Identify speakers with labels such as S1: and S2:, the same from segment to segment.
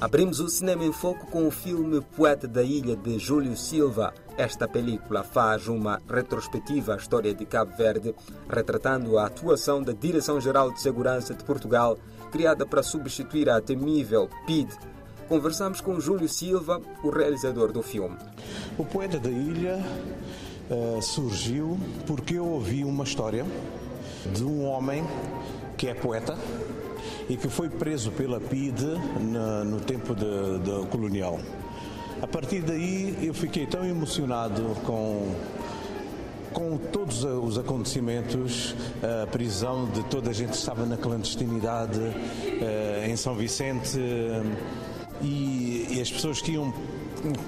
S1: Abrimos o cinema em foco com o filme Poeta da Ilha de Júlio Silva. Esta película faz uma retrospectiva à história de Cabo Verde, retratando a atuação da Direção-Geral de Segurança de Portugal, criada para substituir a temível PID. Conversamos com Júlio Silva, o realizador do filme.
S2: O Poeta da Ilha uh, surgiu porque eu ouvi uma história de um homem que é poeta e que foi preso pela PIDE no, no tempo de, colonial. A partir daí eu fiquei tão emocionado com com todos os acontecimentos, a prisão de toda a gente que estava na clandestinidade eh, em São Vicente e, e as pessoas que iam,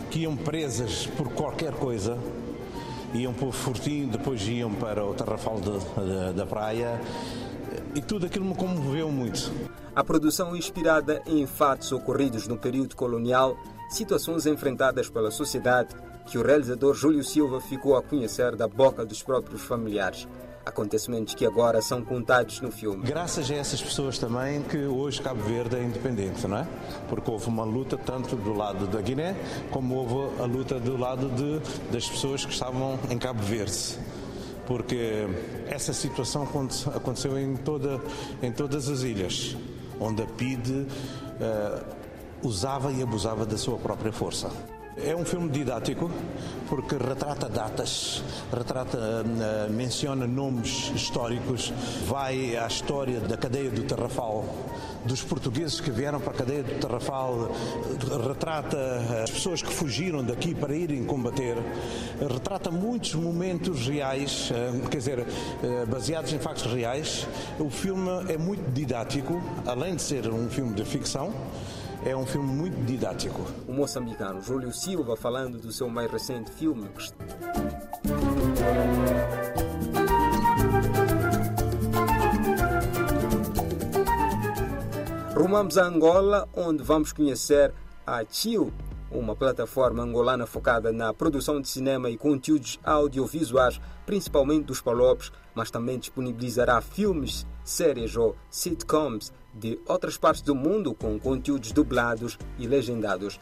S2: que iam presas por qualquer coisa, iam para o Fortim, depois iam para o Tarrafal de, de, da praia e tudo aquilo me comoveu muito.
S1: A produção inspirada em fatos ocorridos no período colonial, situações enfrentadas pela sociedade que o realizador Júlio Silva ficou a conhecer da boca dos próprios familiares. Acontecimentos que agora são contados no filme.
S2: Graças a essas pessoas também que hoje Cabo Verde é independente, não é? Porque houve uma luta tanto do lado da Guiné como houve a luta do lado de, das pessoas que estavam em Cabo Verde porque essa situação aconteceu em, toda, em todas as ilhas, onde a PID uh, usava e abusava da sua própria força. É um filme didático porque retrata datas, retrata, uh, menciona nomes históricos, vai à história da cadeia do Tarrafal, dos portugueses que vieram para a cadeia do Tarrafal, retrata as pessoas que fugiram daqui para irem combater, retrata muitos momentos reais, uh, quer dizer, baseados em factos reais. O filme é muito didático, além de ser um filme de ficção é um filme muito didático.
S1: O moçambicano Júlio Silva falando do seu mais recente filme. Rumamos a Angola, onde vamos conhecer a Chill, uma plataforma angolana focada na produção de cinema e conteúdos audiovisuais, principalmente dos palopes, mas também disponibilizará filmes, séries ou sitcoms de outras partes do mundo com conteúdos dublados e legendados.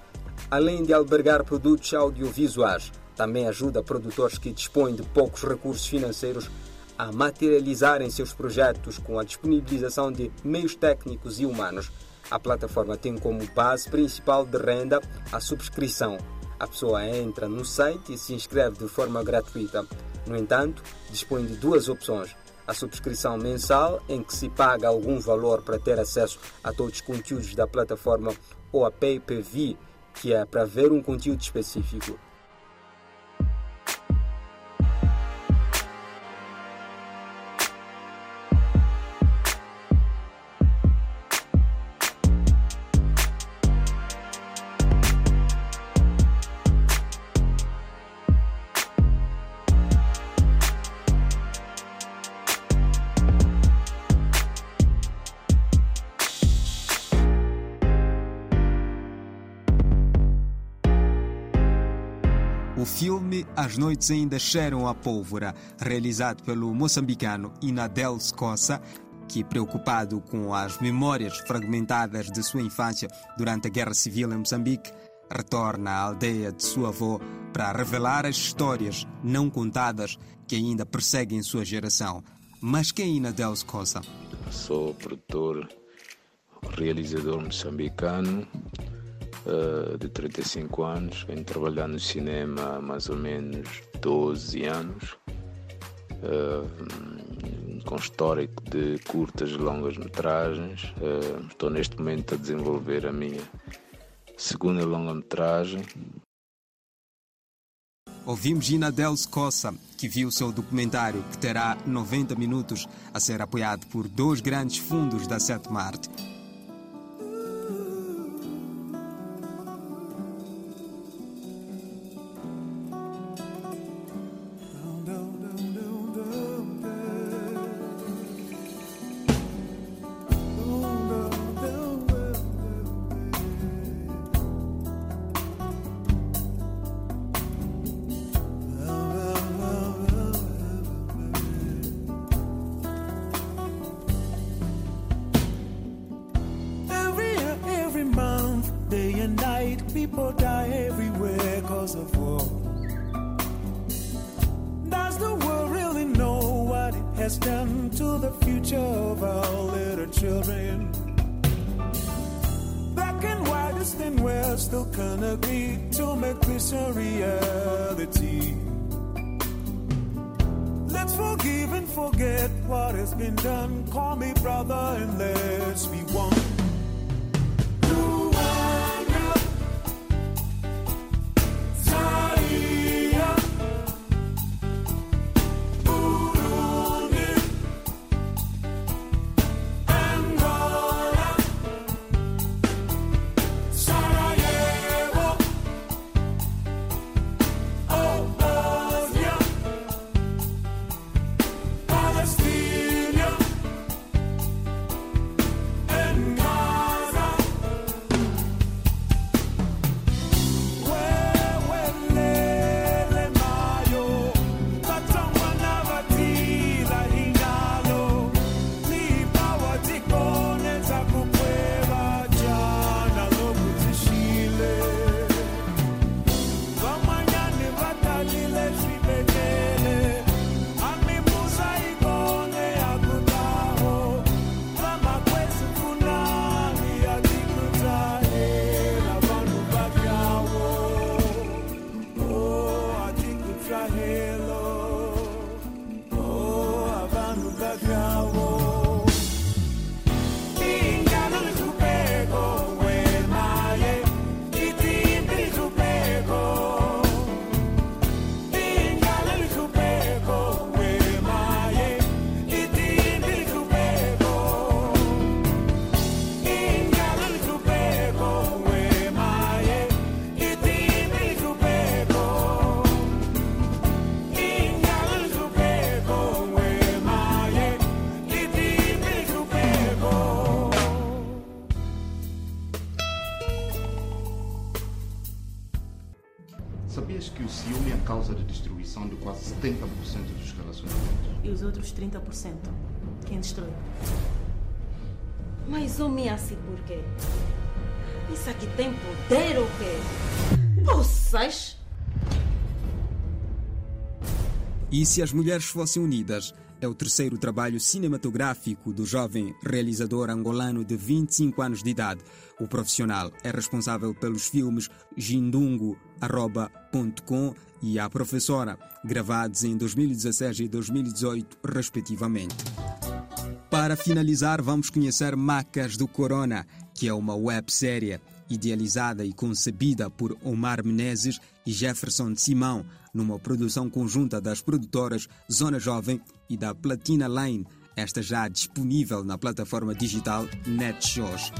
S1: Além de albergar produtos audiovisuais, também ajuda produtores que dispõem de poucos recursos financeiros a materializarem seus projetos com a disponibilização de meios técnicos e humanos. A plataforma tem como base principal de renda a subscrição. A pessoa entra no site e se inscreve de forma gratuita. No entanto, dispõe de duas opções: a subscrição mensal, em que se paga algum valor para ter acesso a todos os conteúdos da plataforma, ou a pay-per-view, que é para ver um conteúdo específico. Filme As Noites Ainda Cheiram a Pólvora, realizado pelo moçambicano Inadel Scossa, que, preocupado com as memórias fragmentadas de sua infância durante a Guerra Civil em Moçambique, retorna à aldeia de sua avó para revelar as histórias não contadas que ainda perseguem sua geração. Mas quem é Inadel Scossa?
S3: Sou produtor, realizador moçambicano, uh, de 35 anos, venho trabalhar no cinema há mais ou menos 12 anos, uh, com histórico de curtas e longas metragens. Uh, estou neste momento a desenvolver a minha segunda longa-metragem.
S1: Ouvimos Inadel Scossa, que viu seu documentário, que terá 90 minutos, a ser apoiado por dois grandes fundos da sétima arte.
S4: People die everywhere cause of war. Does the world really know what it has done to the future of our little children? Black and white is thin, we're still can agree to make this a reality. Let's forgive and forget what has been done. Call me brother and let's be one.
S5: Dos relacionamentos?
S6: E os outros 30%? Quem destrói?
S7: Mas homem assim por quê? Isso aqui tem poder ou quê? Poças?
S1: E se as mulheres fossem unidas? É o terceiro trabalho cinematográfico do jovem realizador angolano de 25 anos de idade. O profissional é responsável pelos filmes Jindungo.com e A Professora, gravados em 2016 e 2018, respectivamente. Para finalizar, vamos conhecer Macas do Corona, que é uma websérie idealizada e concebida por Omar Menezes e Jefferson Simão, numa produção conjunta das produtoras Zona Jovem e da Platina Line, esta já disponível na plataforma digital NetShows.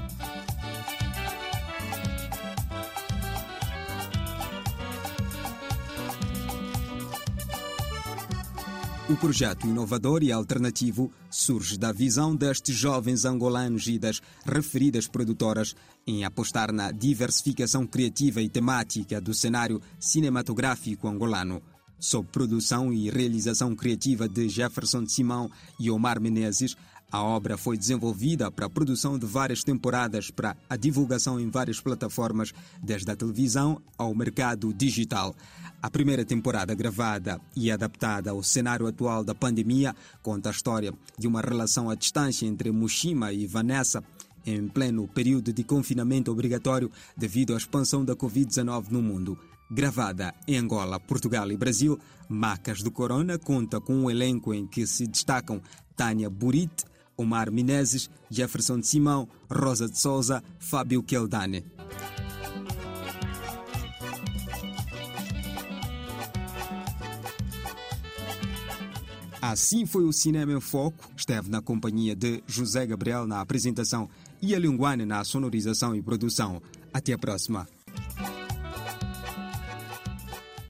S1: O projeto inovador e alternativo surge da visão destes jovens angolanos e das referidas produtoras em apostar na diversificação criativa e temática do cenário cinematográfico angolano. Sob produção e realização criativa de Jefferson Simão e Omar Menezes, a obra foi desenvolvida para a produção de várias temporadas para a divulgação em várias plataformas, desde a televisão ao mercado digital. A primeira temporada, gravada e adaptada ao cenário atual da pandemia, conta a história de uma relação à distância entre Mushima e Vanessa, em pleno período de confinamento obrigatório devido à expansão da Covid-19 no mundo. Gravada em Angola, Portugal e Brasil, Macas do Corona conta com um elenco em que se destacam Tânia Burite, Omar Menezes, Jefferson de Simão, Rosa de Souza, Fábio Keldane. Assim foi o Cinema em Foco. Esteve na companhia de José Gabriel na apresentação e a Linguane na sonorização e produção. Até a próxima.